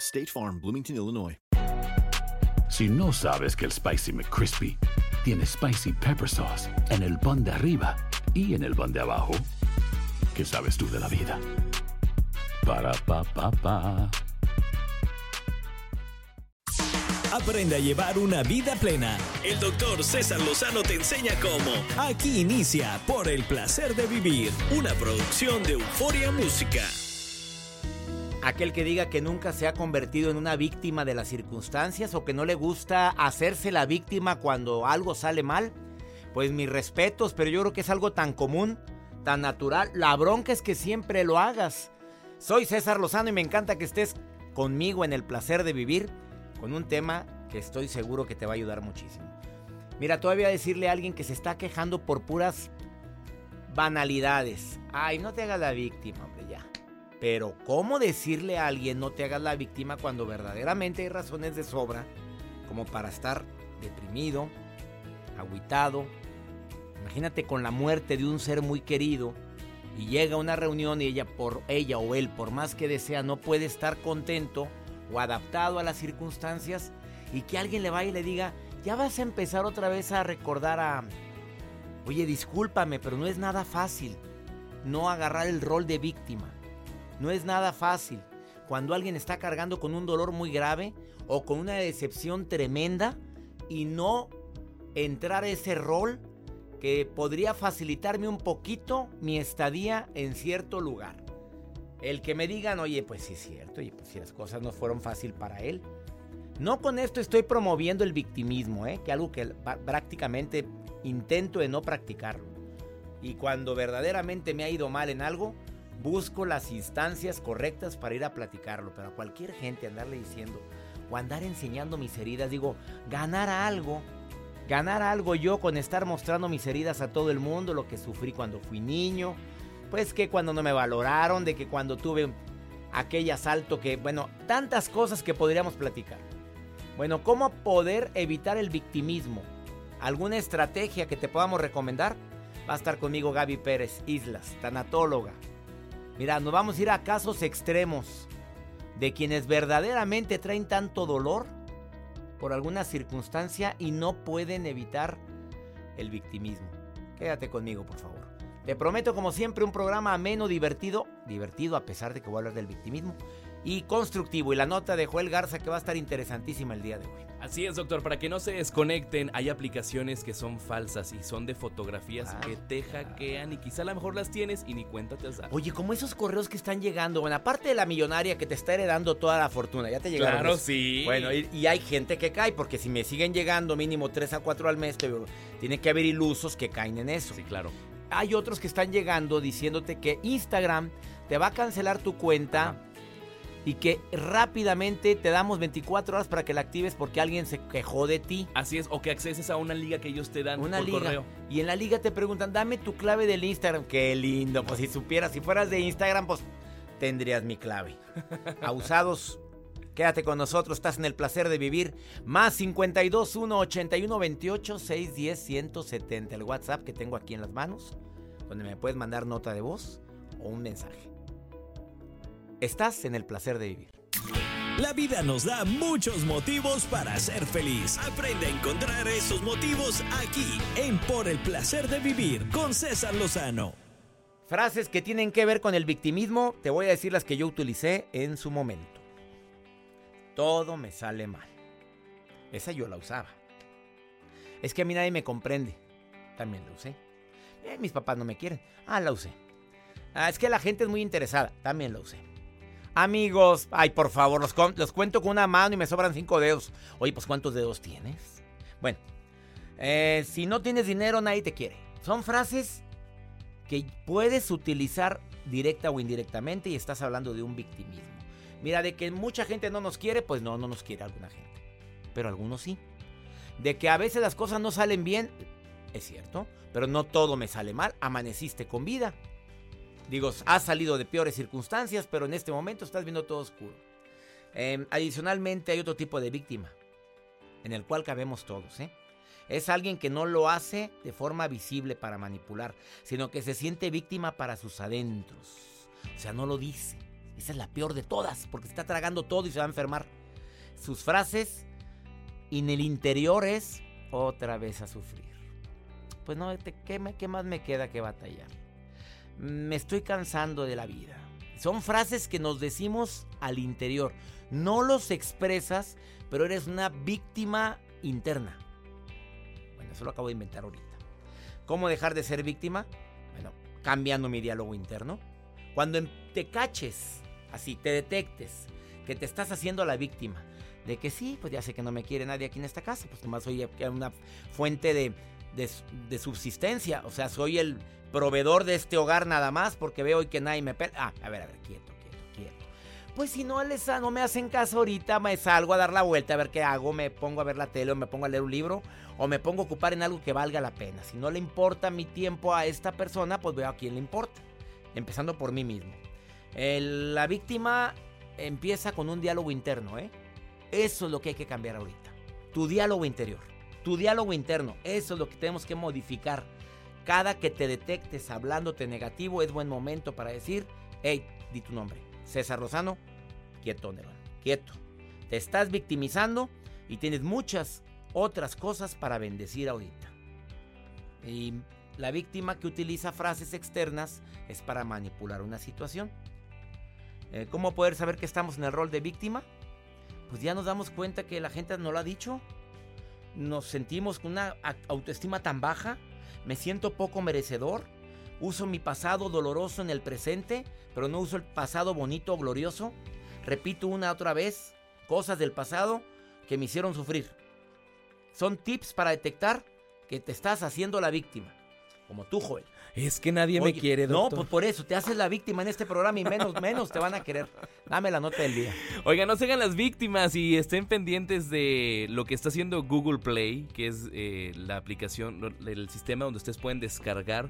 State Farm, Bloomington, Illinois. Si no sabes que el Spicy McCrispy tiene Spicy Pepper Sauce en el pan de arriba y en el pan de abajo, ¿qué sabes tú de la vida? Para, pa, pa, pa. Aprende a llevar una vida plena. El doctor César Lozano te enseña cómo. Aquí inicia Por el placer de vivir, una producción de Euforia Música. Aquel que diga que nunca se ha convertido en una víctima de las circunstancias o que no le gusta hacerse la víctima cuando algo sale mal, pues mis respetos, pero yo creo que es algo tan común, tan natural. La bronca es que siempre lo hagas. Soy César Lozano y me encanta que estés conmigo en el placer de vivir con un tema que estoy seguro que te va a ayudar muchísimo. Mira, todavía decirle a alguien que se está quejando por puras banalidades. Ay, no te hagas la víctima. Pero ¿cómo decirle a alguien no te hagas la víctima cuando verdaderamente hay razones de sobra como para estar deprimido, agüitado? Imagínate con la muerte de un ser muy querido y llega una reunión y ella por ella o él por más que desea no puede estar contento o adaptado a las circunstancias y que alguien le vaya y le diga, "Ya vas a empezar otra vez a recordar a Oye, discúlpame, pero no es nada fácil no agarrar el rol de víctima. No es nada fácil. Cuando alguien está cargando con un dolor muy grave o con una decepción tremenda y no entrar a ese rol que podría facilitarme un poquito mi estadía en cierto lugar. El que me digan, oye, pues sí es cierto, oye, pues si las cosas no fueron fácil para él. No con esto estoy promoviendo el victimismo, ¿eh? que algo que prácticamente intento de no practicarlo. Y cuando verdaderamente me ha ido mal en algo, busco las instancias correctas para ir a platicarlo. Pero a cualquier gente andarle diciendo o andar enseñando mis heridas, digo, ganar algo. Ganar algo yo con estar mostrando mis heridas a todo el mundo, lo que sufrí cuando fui niño, pues que cuando no me valoraron, de que cuando tuve aquel asalto que, bueno, tantas cosas que podríamos platicar. Bueno, ¿cómo poder evitar el victimismo? ¿Alguna estrategia que te podamos recomendar? Va a estar conmigo Gaby Pérez Islas, tanatóloga. Mira, nos vamos a ir a casos extremos de quienes verdaderamente traen tanto dolor por alguna circunstancia y no pueden evitar el victimismo. Quédate conmigo, por favor. Te prometo, como siempre, un programa ameno, divertido, divertido a pesar de que voy a hablar del victimismo, y constructivo. Y la nota de Joel Garza que va a estar interesantísima el día de hoy. Así es, doctor, para que no se desconecten, hay aplicaciones que son falsas y son de fotografías Ah. que te hackean y quizá a lo mejor las tienes y ni cuenta te has dado. Oye, como esos correos que están llegando, bueno, aparte de la millonaria que te está heredando toda la fortuna, ya te llegaron. Claro, esos? sí. Bueno, y, y hay gente que cae, porque si me siguen llegando mínimo 3 a 4 al mes, digo, tiene que haber ilusos que caen en eso. Sí, claro. Hay otros que están llegando diciéndote que Instagram te va a cancelar tu cuenta y que rápidamente te damos 24 horas para que la actives porque alguien se quejó de ti. Así es, o que acceses a una liga que ellos te dan Una por liga. correo. Y en la liga te preguntan, dame tu clave del Instagram. Qué lindo, pues si supieras, si fueras de Instagram, pues tendrías mi clave. Abusados, quédate con nosotros, estás en el placer de vivir. Más 52 1 81 28 610 170. El WhatsApp que tengo aquí en las manos, donde me puedes mandar nota de voz o un mensaje. Estás en el placer de vivir. La vida nos da muchos motivos para ser feliz. Aprende a encontrar esos motivos aquí en Por el placer de vivir con César Lozano. Frases que tienen que ver con el victimismo, te voy a decir las que yo utilicé en su momento. Todo me sale mal. Esa yo la usaba. Es que a mí nadie me comprende. También la usé. Eh, mis papás no me quieren. Ah, la usé. Ah, es que la gente es muy interesada. También la usé. Amigos, ay, por favor, los, cuento con una mano y me sobran cinco dedos. Oye, pues ¿cuántos dedos tienes? Bueno, eh, si no tienes dinero, nadie te quiere. Son frases que puedes utilizar directa o indirectamente y estás hablando de un victimismo. Mira, de que mucha gente no nos quiere, pues no, no nos quiere alguna gente. Pero algunos sí. De que a veces las cosas no salen bien, es cierto, pero no todo me sale mal. Amaneciste con vida. Digo, has salido de peores circunstancias, pero en este momento estás viendo todo oscuro. Eh, adicionalmente hay otro tipo de víctima, en el cual cabemos todos. ¿eh? Es alguien que no lo hace de forma visible para manipular, sino que se siente víctima para sus adentros. O sea, no lo dice. Esa es la peor de todas, porque está tragando todo y se va a enfermar. Sus frases y en el interior es otra vez a sufrir. Pues no, ¿qué, qué más me queda que batallar? Me estoy cansando de la vida. Son frases que nos decimos al interior. No los expresas, pero eres una víctima interna. Bueno, eso lo acabo de inventar ahorita. ¿Cómo dejar de ser víctima? Bueno, cambiando mi diálogo interno. Cuando em- te caches, así, te detectes, que te estás haciendo la víctima, de que sí, pues ya sé que no me quiere nadie aquí en esta casa, pues nomás soy una fuente de, de, de subsistencia, o sea, soy el proveedor de este hogar nada más porque veo que nadie me pela. Ah, a ver, a ver, quieto, quieto, quieto. Pues si no, les, no me hacen caso ahorita, me salgo a dar la vuelta a ver qué hago, me pongo a ver la tele o me pongo a leer un libro o me pongo a ocupar en algo que valga la pena. Si no le importa mi tiempo a esta persona, pues veo a quién le importa. Empezando por mí mismo. La víctima empieza con un diálogo interno, ¿eh? Eso es lo que hay que cambiar ahorita. Tu diálogo interior. Tu diálogo interno. Eso es lo que tenemos que modificar. Cada que te detectes hablándote negativo es buen momento para decir, hey, di tu nombre. César Rosano, quieto, Nerón. Quieto. Te estás victimizando y tienes muchas otras cosas para bendecir ahorita. Y la víctima que utiliza frases externas es para manipular una situación. Eh, ¿Cómo poder saber que estamos en el rol de víctima? Pues ya nos damos cuenta que la gente nos lo ha dicho. Nos sentimos con una autoestima tan baja. Me siento poco merecedor. Uso mi pasado doloroso en el presente, pero no uso el pasado bonito o glorioso. Repito una otra vez cosas del pasado que me hicieron sufrir. Son tips para detectar que te estás haciendo la víctima. Como tú, Joel. Es que nadie me quiere, No, pues por eso, te haces la víctima en este programa y menos, menos te van a querer. Dame la nota del día. Oigan, no se hagan las víctimas y estén pendientes de lo que está haciendo Google Play, que es eh, la aplicación, el sistema donde ustedes pueden descargar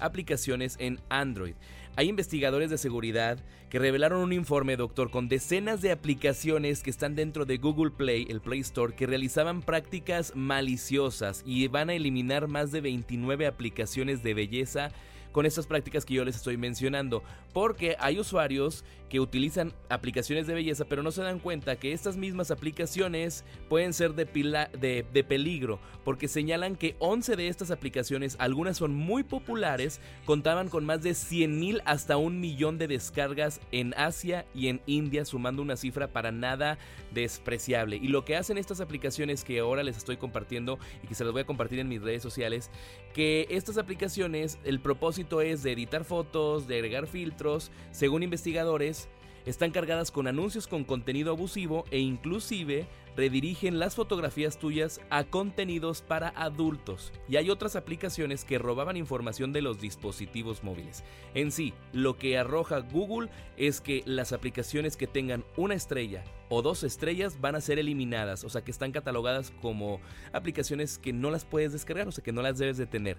aplicaciones en Android. Hay investigadores de seguridad que revelaron un informe, doctor, con decenas de aplicaciones que están dentro de Google Play, el Play Store, que realizaban prácticas maliciosas y van a eliminar más de 29 aplicaciones de belleza con estas prácticas que yo les estoy mencionando. Porque hay usuarios que utilizan aplicaciones de belleza, pero no se dan cuenta que estas mismas aplicaciones pueden ser de, pila- de, de peligro, porque señalan que 11 de estas aplicaciones, algunas son muy populares, contaban con más de 100 mil hasta un millón de descargas en Asia y en India, sumando una cifra para nada despreciable. Y lo que hacen estas aplicaciones que ahora les estoy compartiendo y que se las voy a compartir en mis redes sociales, que estas aplicaciones, el propósito es de editar fotos, de agregar filtros, según investigadores, están cargadas con anuncios con contenido abusivo e inclusive redirigen las fotografías tuyas a contenidos para adultos. Y hay otras aplicaciones que robaban información de los dispositivos móviles. En sí, lo que arroja Google es que las aplicaciones que tengan una estrella o dos estrellas van a ser eliminadas, o sea que están catalogadas como aplicaciones que no las puedes descargar, o sea que no las debes de tener.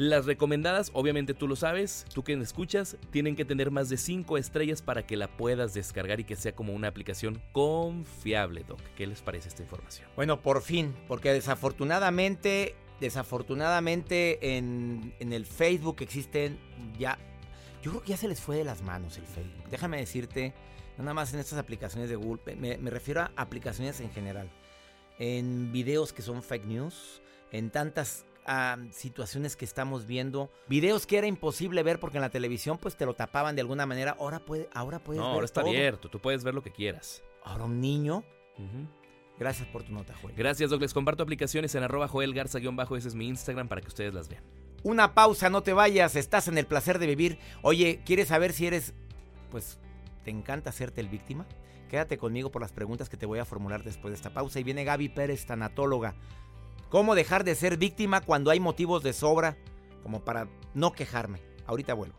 Las recomendadas, obviamente tú lo sabes, tú que escuchas, tienen que tener más de 5 estrellas para que la puedas descargar y que sea como una aplicación confiable, Doc. ¿Qué les parece esta información? Bueno, por fin, porque desafortunadamente, desafortunadamente en, en el Facebook existen ya, yo creo que ya se les fue de las manos el Facebook. Déjame decirte, nada más en estas aplicaciones de Google, me, me refiero a aplicaciones en general, en videos que son fake news, en tantas situaciones que estamos viendo, videos que era imposible ver porque en la televisión pues te lo tapaban de alguna manera, ahora puede, ahora puedes No, ver ahora está todo. abierto, tú puedes ver lo que quieras. Ahora un niño. Gracias por tu nota, Joel. Gracias, Doc. Les comparto aplicaciones en arroba Joel Garza-bajo. Ese es mi Instagram para que ustedes las vean. Una pausa, no te vayas, estás en el placer de vivir. Oye, ¿quieres saber si eres, pues, te encanta hacerte el víctima? Quédate conmigo por las preguntas que te voy a formular después de esta pausa. Y viene Gaby Pérez, tanatóloga. ¿Cómo dejar de ser víctima cuando hay motivos de sobra como para no quejarme? Ahorita vuelvo.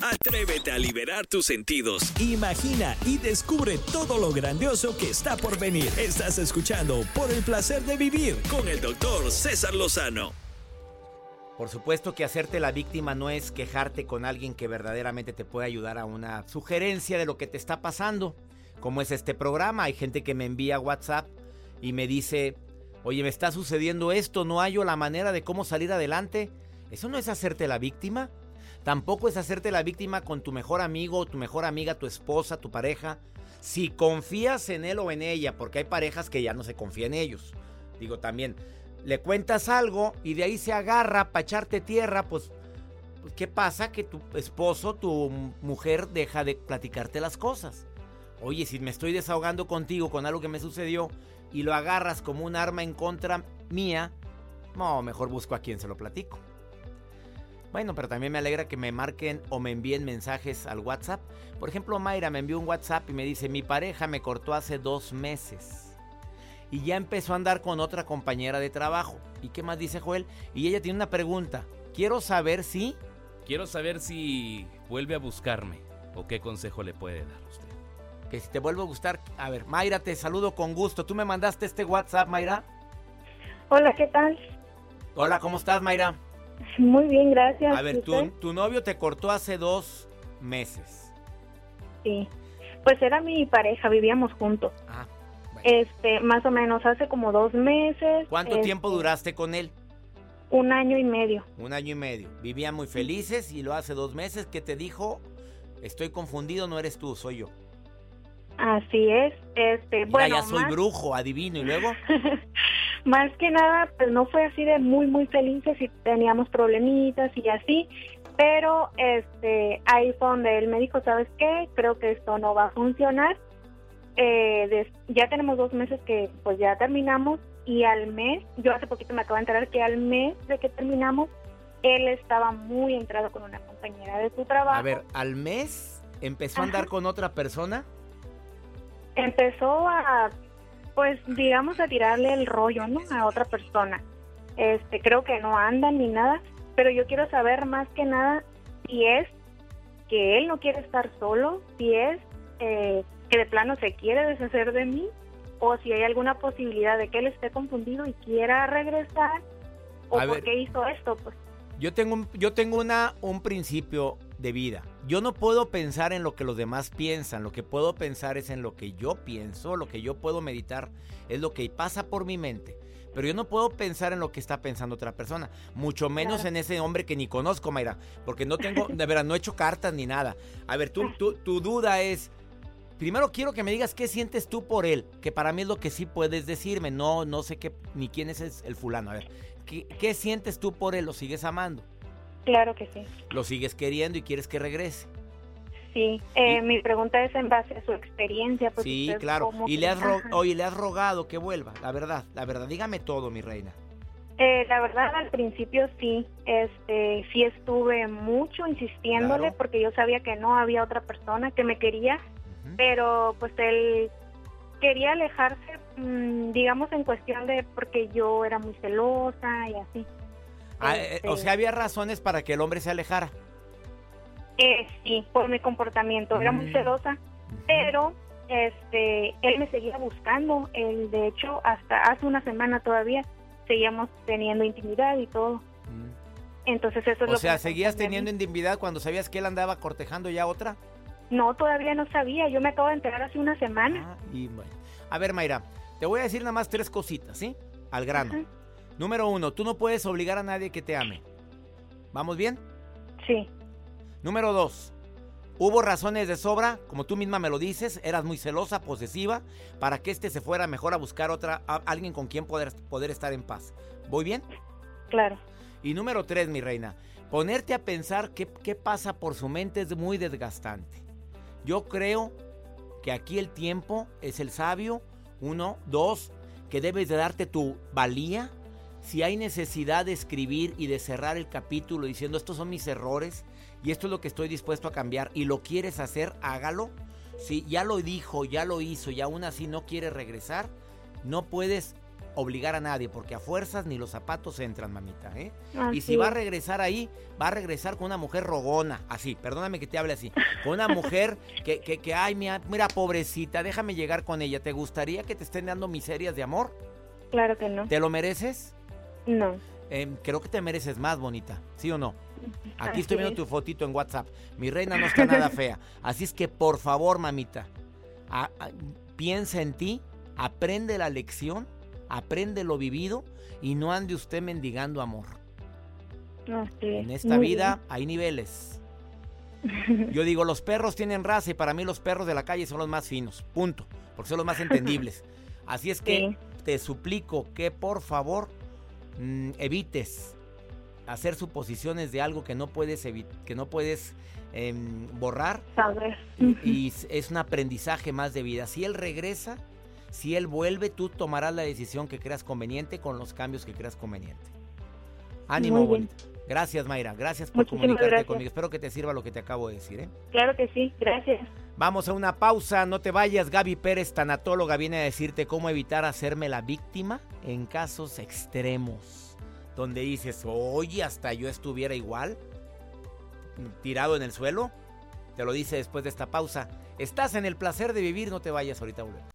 Atrévete a liberar tus sentidos. Imagina y descubre todo lo grandioso que está por venir. Estás escuchando Por el placer de vivir con el doctor César Lozano. Por supuesto que hacerte la víctima no es quejarte con alguien que verdaderamente te puede ayudar a una sugerencia de lo que te está pasando, como es este programa. Hay gente que me envía WhatsApp y me dice, oye, me está sucediendo esto, no hallo la manera de cómo salir adelante. Eso no es hacerte la víctima. Tampoco es hacerte la víctima con tu mejor amigo, tu mejor amiga, tu esposa, tu pareja. Si confías en él o en ella, porque hay parejas que ya no se confía en ellos. Digo también, le cuentas algo y de ahí se agarra para echarte tierra, pues, pues, ¿qué pasa? Que tu esposo, tu mujer deja de platicarte las cosas. Oye, si me estoy desahogando contigo con algo que me sucedió y lo agarras como un arma en contra mía, no, mejor busco a quien se lo platico. Bueno, pero también me alegra que me marquen o me envíen mensajes al WhatsApp. Por ejemplo, Mayra me envió un WhatsApp y me dice, mi pareja me cortó hace dos meses. Y ya empezó a andar con otra compañera de trabajo. ¿Y qué más dice Joel? Y ella tiene una pregunta. Quiero saber si... Quiero saber si vuelve a buscarme o qué consejo le puede dar a usted. Que si te vuelvo a gustar... A ver, Mayra, te saludo con gusto. ¿Tú me mandaste este WhatsApp, Mayra? Hola, ¿qué tal? Hola, ¿cómo estás, Mayra? Muy bien, gracias. A ver, ¿Y tu, tu novio te cortó hace dos meses. Sí. Pues era mi pareja, vivíamos juntos. Ah, bueno. Este, más o menos hace como dos meses. ¿Cuánto este, tiempo duraste con él? Un año y medio. Un año y medio. Vivían muy felices y lo hace dos meses que te dijo, estoy confundido, no eres tú, soy yo. Así es. Este, Mira, bueno, ya soy más, brujo, adivino. Y luego, más que nada, pues no fue así de muy, muy felices y teníamos problemitas y así. Pero este, ahí fue donde él me dijo, ¿sabes qué? Creo que esto no va a funcionar. Eh, des- ya tenemos dos meses que pues ya terminamos y al mes, yo hace poquito me acabo de enterar que al mes de que terminamos, él estaba muy entrado con una compañera de su trabajo. a ver, al mes empezó a andar con otra persona. empezó a, pues digamos, a tirarle el rollo, ¿no? A otra persona. Este, creo que no andan ni nada, pero yo quiero saber más que nada si es que él no quiere estar solo, si es eh, que de plano se quiere deshacer de mí, o si hay alguna posibilidad de que él esté confundido y quiera regresar, o A por ver. qué hizo esto, pues. Yo tengo, un, yo tengo una, un principio de vida. Yo no puedo pensar en lo que los demás piensan. Lo que puedo pensar es en lo que yo pienso. Lo que yo puedo meditar es lo que pasa por mi mente. Pero yo no puedo pensar en lo que está pensando otra persona. Mucho menos Claro. en ese hombre que ni conozco, Mayra. Porque no tengo, de verdad, no he hecho cartas ni nada. A ver, tú, tú- tu duda es... Primero quiero que me digas qué sientes tú por él, que para mí es lo que sí puedes decirme. No, no sé qué, ni quién es el, fulano. A ver, ¿qué, qué sientes tú por él? ¿Lo sigues amando? Claro que sí. lo sigues queriendo y quieres que regrese. Sí, eh, Y- mi pregunta es en base a su experiencia. Pues sí, claro. Y le has oye, le has rogado que vuelva, la verdad, la verdad. Dígame todo, mi reina. Eh, la verdad, al principio sí, este, sí estuve mucho insistiéndole Claro. porque yo sabía que no había otra persona que me quería, pero pues él quería alejarse, mm, digamos, en cuestión de porque yo era muy celosa y así. Ah, eh, este- o sea, había razones para que el hombre se alejara. Eh, sí, por mi comportamiento, era muy Mm. celosa, pero este, él me seguía buscando, él de hecho hasta hace una semana todavía seguíamos teniendo intimidad y todo. Mm. Entonces eso es lo O sea, ¿seguías teniendo intimidad cuando sabías que él andaba cortejando ya otra? No, todavía no sabía. Yo me acabo de enterar hace una semana. Ah, y bueno. A ver, Mayra, te voy a decir nada más tres cositas, ¿sí? Al grano. Número uno, tú no puedes obligar a nadie que te ame. ¿Vamos bien? Sí. Número dos, hubo razones de sobra, como tú misma me lo dices, eras muy celosa, posesiva, para que este se fuera mejor a buscar otra, a- alguien con quien poder, poder estar en paz. ¿Voy bien? Claro. Y número tres, mi reina, ponerte a pensar qué, qué pasa por su mente es muy desgastante. Yo creo que aquí el tiempo es el sabio. Uno, dos, que debes de darte tu valía. Si hay necesidad de escribir y de cerrar el capítulo diciendo estos son mis errores y esto es lo que estoy dispuesto a cambiar y lo quieres hacer, hágalo. Si ya lo dijo, ya lo hizo y aún así no quiere regresar, no puedes obligar a nadie porque a fuerzas ni los zapatos entran, mamita. ¿eh? Y si va a es. regresar ahí, va a regresar con una mujer rogona, así, perdóname que te hable así, con una mujer que, que, que, ay, mira, mira, pobrecita, déjame llegar con ella. ¿Te gustaría que te estén dando miserias de amor? Claro que no. ¿Te lo mereces? No. Em, creo que te mereces más, bonita, ¿sí o no? Aquí Así estoy viendo es. tu fotito en WhatsApp. Mi reina no está nada fea. Así es que, por favor, mamita, a- a- piensa en ti, aprende la lección, aprende lo vivido y no ande usted mendigando amor. Así es. En esta Muy vida hay niveles. Yo digo, los perros tienen raza y para mí los perros de la calle son los más finos, punto, porque son los más entendibles. Así es que Sí. te suplico que por favor mm, evites hacer suposiciones de algo que no puedes que no puedes em, borrar Saber. y es un aprendizaje más de vida. Si él regresa, si él vuelve, tú tomarás la decisión que creas conveniente con los cambios que creas conveniente. Ánimo. Gracias, Mayra. Gracias por Muchísimas comunicarte gracias. conmigo. Espero que te sirva lo que te acabo de decir. ¿eh? Claro que sí. Gracias. Vamos a una pausa. No te vayas. Gaby Pérez, tanatóloga, viene a decirte cómo evitar hacerme la víctima en casos extremos. Donde dices, oye, hasta yo estuviera igual, tirado en el suelo. Te lo dice después de esta pausa. Estás en el placer de vivir, no te vayas ahorita.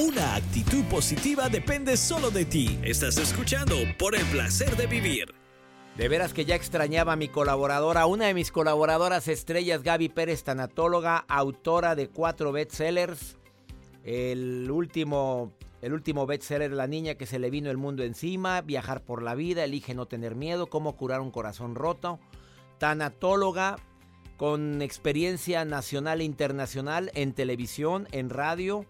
Una actitud positiva depende solo de ti. Estás escuchando por el placer de vivir. De veras que ya extrañaba a mi colaboradora, una de mis colaboradoras estrellas, Gaby Pérez, tanatóloga, autora de cuatro bestsellers. El último, el último bestseller, La niña que se le vino el mundo encima, Viajar por la vida, Elige no tener miedo, Cómo curar un corazón roto. Tanatóloga con experiencia nacional e internacional en televisión, en radio.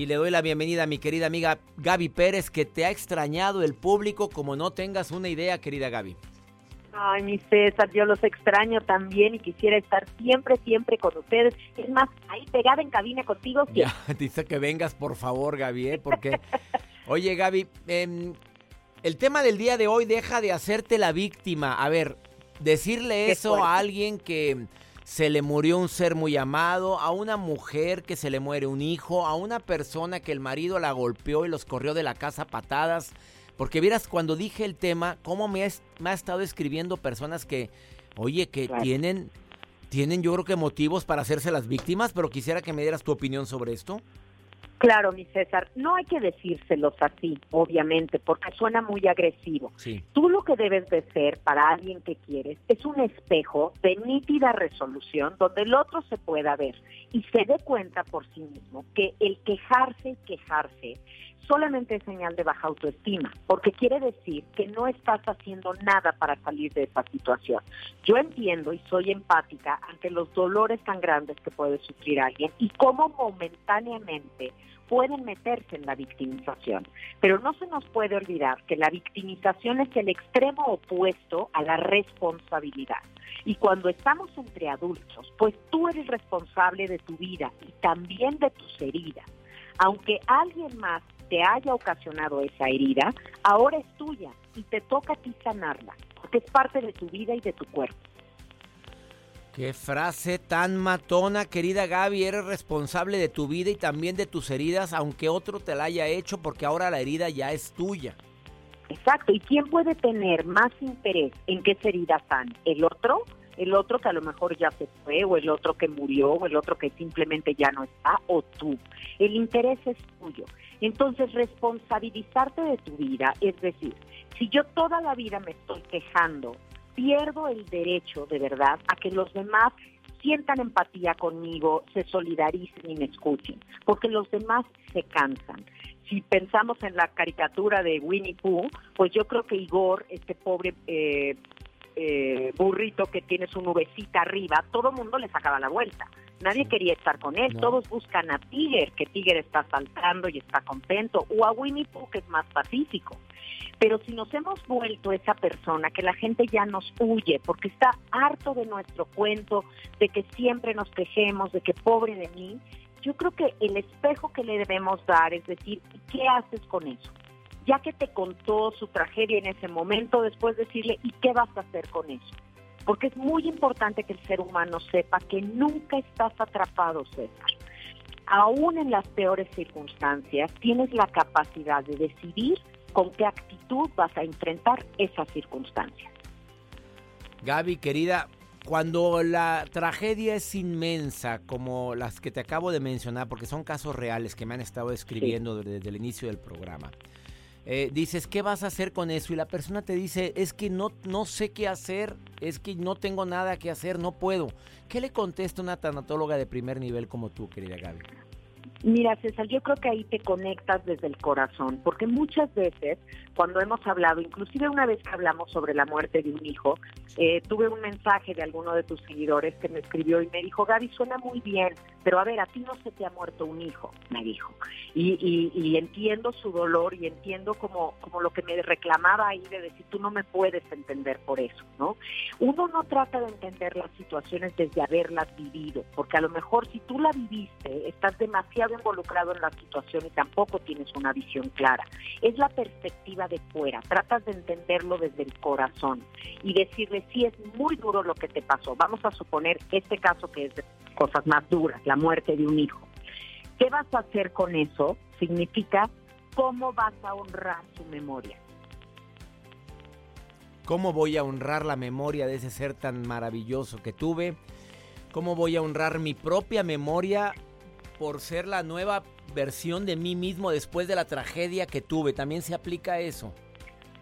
Y le doy la bienvenida a mi querida amiga Gaby Pérez, que te ha extrañado el público como no tengas una idea, querida Gaby. Ay, mi César, yo los extraño también y quisiera estar siempre, siempre con ustedes. Es más, ahí pegada en cabina contigo. sí. Ya, dice que vengas, por favor, Gaby, ¿eh? porque... Oye, Gaby, em, el tema del día de hoy deja de hacerte la víctima. A ver, decirle Qué eso fuerte. a alguien que se le murió un ser muy amado, a una mujer que se le muere un hijo, a una persona que el marido la golpeó y los corrió de la casa a patadas. Porque vieras, cuando dije el tema, cómo me ha, es- me ha estado escribiendo personas que, oye, que Claro. tienen, tienen yo creo que motivos para hacerse las víctimas, pero quisiera que me dieras tu opinión sobre esto. Claro, mi César, no hay que decírselos así, obviamente, porque suena muy agresivo. Sí. Tú lo que debes de ser para alguien que quieres es un espejo de nítida resolución donde el otro se pueda ver y se dé cuenta por sí mismo que el quejarse y quejarse solamente es señal de baja autoestima, porque quiere decir que no estás haciendo nada para salir de esa situación. Yo entiendo y soy empática ante los dolores tan grandes que puede sufrir alguien y cómo momentáneamente pueden meterse en la victimización. Pero no se nos puede olvidar que la victimización es el extremo opuesto a la responsabilidad. Y cuando estamos entre adultos, pues tú eres responsable de tu vida y también de tus heridas. Aunque alguien más te haya ocasionado esa herida, ahora es tuya y te toca a ti sanarla, porque es parte de tu vida y de tu cuerpo. Qué frase tan matona, querida Gaby. Eres responsable de tu vida y también de tus heridas, aunque otro te la haya hecho, porque ahora la herida ya es tuya. Exacto. ¿Y quién puede tener más interés en qué heridas están? ¿El otro? El otro que a lo mejor ya se fue, o el otro que murió, o el otro que simplemente ya no está, o tú. El interés es tuyo. Entonces, responsabilizarte de tu vida, es decir, si yo toda la vida me estoy quejando pierdo el derecho de verdad a que los demás sientan empatía conmigo, se solidaricen y me escuchen, porque los demás se cansan. Si pensamos en la caricatura de Winnie Pooh, pues yo creo que Igor, este pobre eh, eh, burrito que tiene su nubecita arriba, todo el mundo le sacaba la vuelta. Nadie quería estar con él, todos buscan a Tiger, que Tiger está saltando y está contento, o a Winnie Pooh, que es más pacífico. Pero si nos hemos vuelto esa persona que la gente ya nos huye porque está harto de nuestro cuento, de que siempre nos quejemos, de que pobre de mí, yo creo que el espejo que le debemos dar es decir, ¿qué haces con eso? Ya que te contó su tragedia en ese momento, después decirle, ¿y qué vas a hacer con eso? Porque es muy importante que el ser humano sepa que nunca estás atrapado, César. Aún en las peores circunstancias, tienes la capacidad de decidir con qué actitud vas a enfrentar esas circunstancias. Gaby, querida, cuando la tragedia es inmensa, como las que te acabo de mencionar, porque son casos reales que me han estado escribiendo desde el inicio del programa, eh, dices, ¿qué vas a hacer con eso? Y la persona te dice, es que no, no sé qué hacer, es que no tengo nada que hacer, no puedo. ¿Qué le contesta una tanatóloga de primer nivel como tú, querida Gaby? Mira, César, yo creo que ahí te conectas desde el corazón, porque muchas veces cuando hemos hablado, inclusive una vez que hablamos sobre la muerte de un hijo, eh, tuve un mensaje de alguno de tus seguidores que me escribió y me dijo, Gaby, suena muy bien, pero a ver, a ti no se te ha muerto un hijo, me dijo. Y, y, entiendo su dolor y entiendo como, como lo que me reclamaba ahí de decir, tú no me puedes entender por eso, ¿no? Uno no trata de entender las situaciones desde haberlas vivido, porque a lo mejor si tú la viviste, estás demasiado involucrado en la situación y tampoco tienes una visión clara. Es la perspectiva de fuera, tratas de entenderlo desde el corazón y decirle, sí, es muy duro lo que te pasó. Vamos a suponer este caso que es de cosas más duras, la muerte de un hijo. ¿Qué vas a hacer con eso? Significa cómo vas a honrar su memoria. ¿Cómo voy a honrar la memoria de ese ser tan maravilloso que tuve? ¿Cómo voy a honrar mi propia memoria por ser la nueva versión de mí mismo después de la tragedia que tuve. También se aplica eso.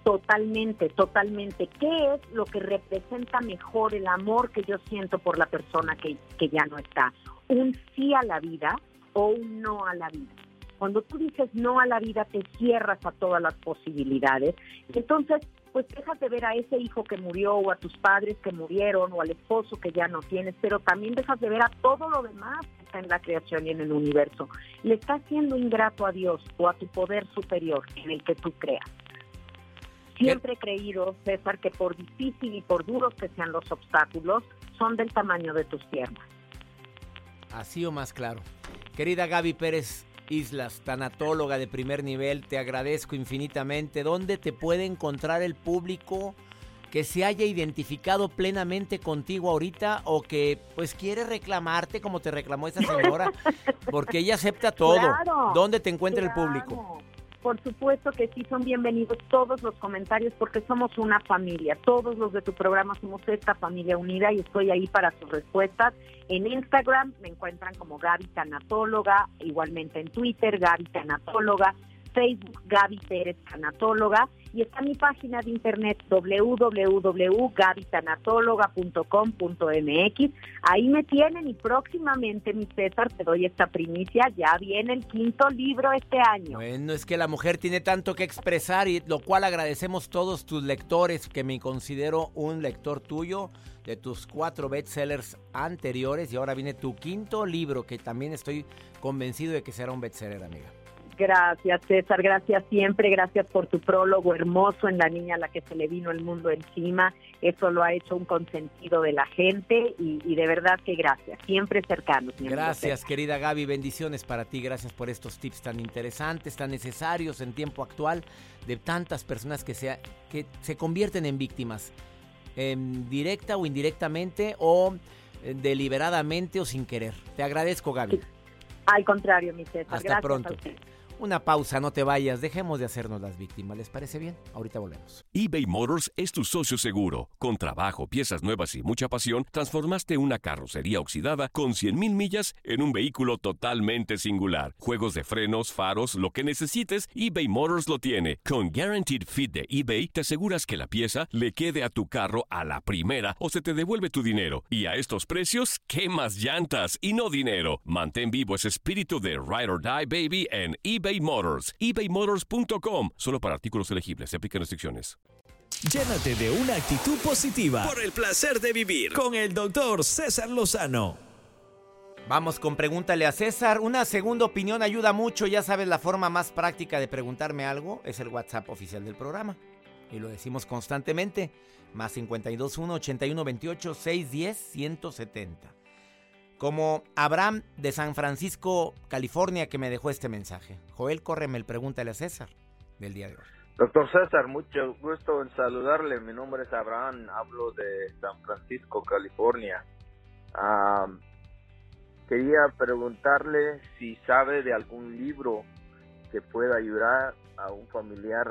Totalmente, totalmente. ¿Qué es lo que representa mejor el amor que yo siento por la persona que, que ya no está? ¿Un sí a la vida o un no a la vida? Cuando tú dices no a la vida, te cierras a todas las posibilidades. Entonces, pues dejas de ver a ese hijo que murió o a tus padres que murieron o al esposo que ya no tienes, pero también dejas de ver a todo lo demás que está en la creación y en el universo. Le estás siendo ingrato a Dios o a tu poder superior en el que tú creas. Siempre he creído, César, que por difícil y por duros que sean los obstáculos, son del tamaño de tus piernas. Así o más claro. Querida Gaby Pérez, Islas, tanatóloga de primer nivel, te agradezco infinitamente. ¿Dónde te puede encontrar el público que se haya identificado plenamente contigo ahorita o que pues quiere reclamarte como te reclamó esa señora? Porque ella acepta todo. ¿Dónde te encuentra el público? Por supuesto que sí, son bienvenidos todos los comentarios porque somos una familia. Todos los de tu programa somos esta familia unida y estoy ahí para sus respuestas. En Instagram me encuentran como Gaby Tanatóloga, igualmente en Twitter Gaby Tanatóloga, Facebook Gaby Pérez Tanatóloga y está mi página de internet www.gabitanatóloga.com.mx. Ahí me tienen y próximamente, mi César, te doy esta primicia, ya viene el quinto libro este año. Bueno, es que la mujer tiene tanto que expresar y lo cual agradecemos todos tus lectores, que me considero un lector tuyo de tus cuatro bestsellers anteriores y ahora viene tu quinto libro que también estoy convencido de que será un bestseller, amiga. Gracias, César. Gracias siempre. Gracias por tu prólogo hermoso en la niña a la que se le vino el mundo encima. Eso lo ha hecho un consentido de la gente y, de verdad que gracias. Siempre cercanos. Gracias, querida Gaby. Bendiciones para ti. Gracias por estos tips tan interesantes, tan necesarios en tiempo actual de tantas personas que se, que se convierten en víctimas, directa o indirectamente, o eh, deliberadamente o sin querer. Te agradezco, Gaby. Al contrario, mi César. Hasta Gracias pronto. Una pausa, no te vayas, dejemos de hacernos las víctimas. ¿Les parece bien? Ahorita volvemos. eBay Motors es tu socio seguro. Con trabajo, piezas nuevas y mucha pasión, transformaste una carrocería oxidada con 100.000 millas en un vehículo totalmente singular. Juegos de frenos, faros, lo que necesites, eBay Motors lo tiene. Con Guaranteed Fit de eBay, te aseguras que la pieza le quede a tu carro a la primera o se te devuelve tu dinero. Y a estos precios, ¿qué más llantas y no dinero? Mantén vivo ese espíritu de Ride or Die Baby en eBay Motors. ebaymotors.com. Solo para artículos elegibles. Se aplican restricciones. Llénate de una actitud positiva por el placer de vivir con el doctor César Lozano. Vamos con pregúntale a César. Una segunda opinión ayuda mucho. Ya sabes, la forma más práctica de preguntarme algo es el WhatsApp oficial del programa. Y lo decimos constantemente. Más 521 8128 610 170. Como Abraham de San Francisco, California, que me dejó este mensaje. Joel, córreme el pregúntale a César del día de hoy. Doctor César, mucho gusto en saludarle. Mi nombre es Abraham, hablo de San Francisco, California. Ah, quería preguntarle si sabe de algún libro que pueda ayudar a un familiar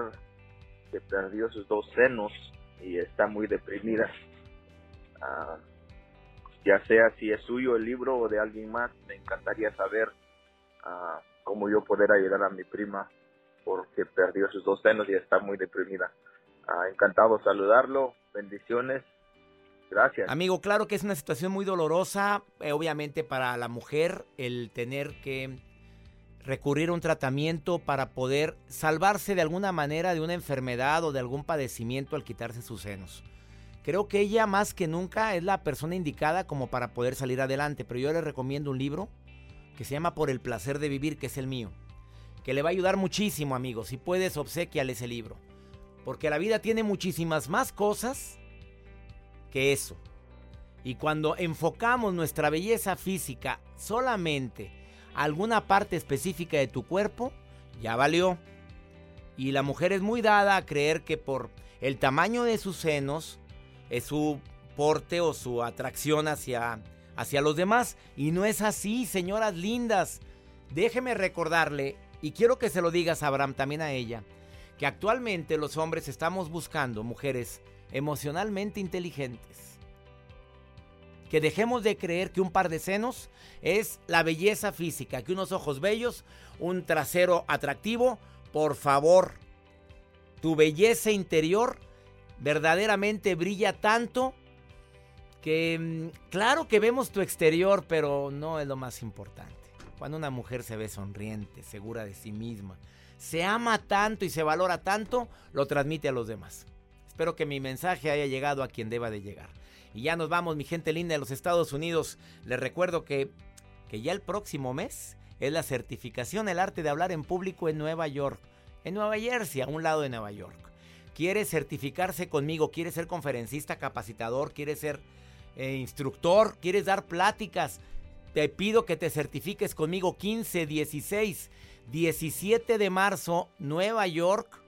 que perdió sus dos senos y está muy deprimida. Ya sea si es suyo el libro o de alguien más, me encantaría saber ah, cómo yo poder ayudar a mi prima porque perdió sus dos senos y está muy deprimida. Ah, encantado saludarlo, bendiciones, gracias. Amigo, claro que es una situación muy dolorosa, eh, obviamente para la mujer, el tener que recurrir a un tratamiento para poder salvarse de alguna manera de una enfermedad o de algún padecimiento al quitarse sus senos. Creo que ella más que nunca es la persona indicada como para poder salir adelante, pero yo le recomiendo un libro que se llama Por el placer de vivir, que es el mío, que le va a ayudar muchísimo, amigo. Si puedes, obsequiale ese libro, porque la vida tiene muchísimas más cosas que eso. Y cuando enfocamos nuestra belleza física solamente a alguna parte específica de tu cuerpo, ya valió. Y la mujer es muy dada a creer que por el tamaño de sus senos es su porte o su atracción hacia, hacia los demás. Y no es así, señoras lindas. Déjeme recordarle, y quiero que se lo digas, Abraham, también a ella, que actualmente los hombres estamos buscando mujeres emocionalmente inteligentes. Que dejemos de creer que un par de senos es la belleza física, que unos ojos bellos, un trasero atractivo. Por favor, tu belleza interior verdaderamente brilla tanto que mm, claro que vemos tu exterior, pero no es lo más importante. Cuando una mujer se ve sonriente, segura de sí misma, se ama tanto y se valora tanto, lo transmite a los demás. Espero que mi mensaje haya llegado a quien deba de llegar. Y ya nos vamos, mi gente linda de los Estados Unidos. Les recuerdo que, que ya el próximo mes es la certificación El arte de hablar en público en Nueva York. En Nueva Jersey, a un lado de Nueva York. Quiere certificarse conmigo, quiere ser conferencista, capacitador, quiere ser eh, instructor, quieres dar pláticas. Te pido que te certifiques conmigo 15, 16, 17 de marzo, Nueva York.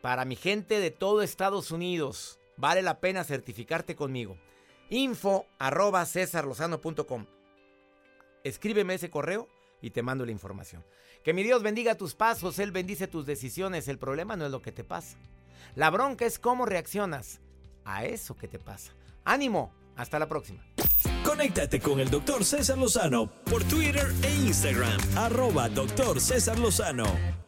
Para mi gente de todo Estados Unidos, vale la pena certificarte conmigo. Info arroba cesarlozano.com. Escríbeme ese correo y te mando la información. Que mi Dios bendiga tus pasos, Él bendice tus decisiones. El problema no es lo que te pasa. La bronca es cómo reaccionas a eso que te pasa. Ánimo, hasta la próxima. Conéctate con el doctor César Lozano por Twitter e Instagram, arroba doctor César Lozano.